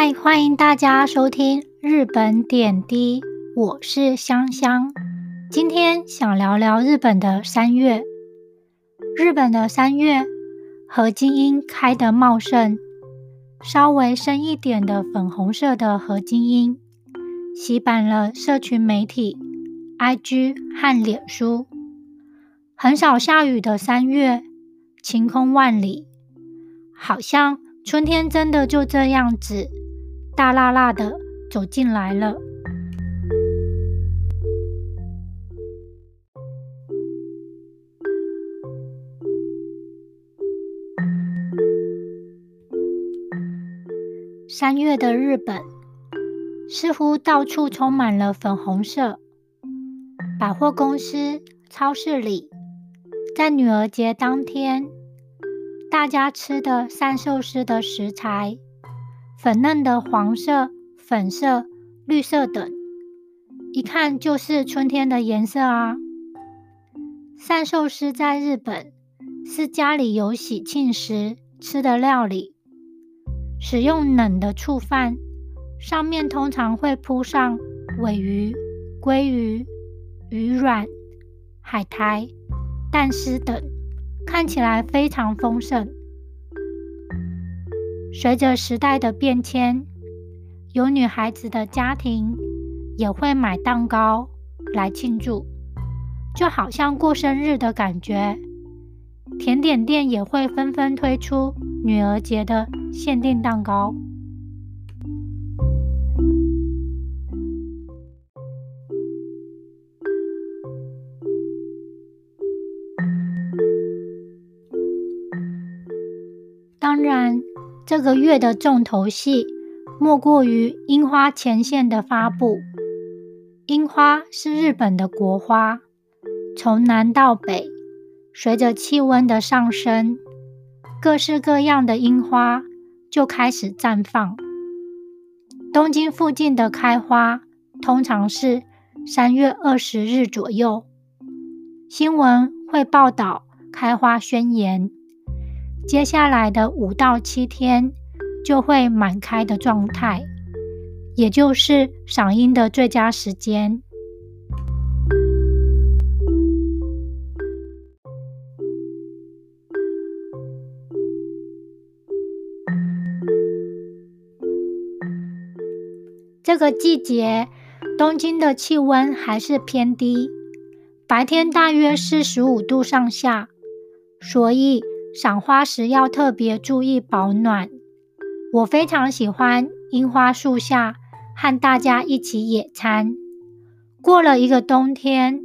嗨，欢迎大家收听日本点滴，我是香香。今天想聊聊日本的三月。日本的三月，和金樱开得茂盛，稍微深一点的粉红色的和金樱，洗版了社群媒体、IG 和脸书。很少下雨的三月，晴空万里，好像春天真的就这样子。大辣辣的走进来了。三月的日本，似乎到处充满了粉红色。百货公司、超市里，在女儿节当天，大家吃的三寿司的食材。粉嫩的黄色、粉色、绿色等，一看就是春天的颜色啊！善寿司在日本是家里有喜庆时吃的料理，使用冷的醋饭，上面通常会铺上尾鱼、鲑鱼、鱼卵、海苔、蛋丝等，看起来非常丰盛。随着时代的变迁，有女孩子的家庭也会买蛋糕来庆祝，就好像过生日的感觉。甜点店也会纷纷推出女儿节的限定蛋糕。当然。这个月的重头戏，莫过于樱花前线的发布。樱花是日本的国花，从南到北，随着气温的上升，各式各样的樱花就开始绽放。东京附近的开花通常是三月二十日左右，新闻会报道开花宣言。接下来的五到七天就会满开的状态，也就是赏樱的最佳时间。这个季节，东京的气温还是偏低，白天大约是十五度上下，所以。赏花时要特别注意保暖。我非常喜欢樱花树下和大家一起野餐。过了一个冬天，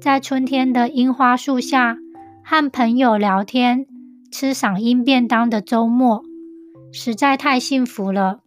在春天的樱花树下和朋友聊天、吃赏樱便当的周末，实在太幸福了。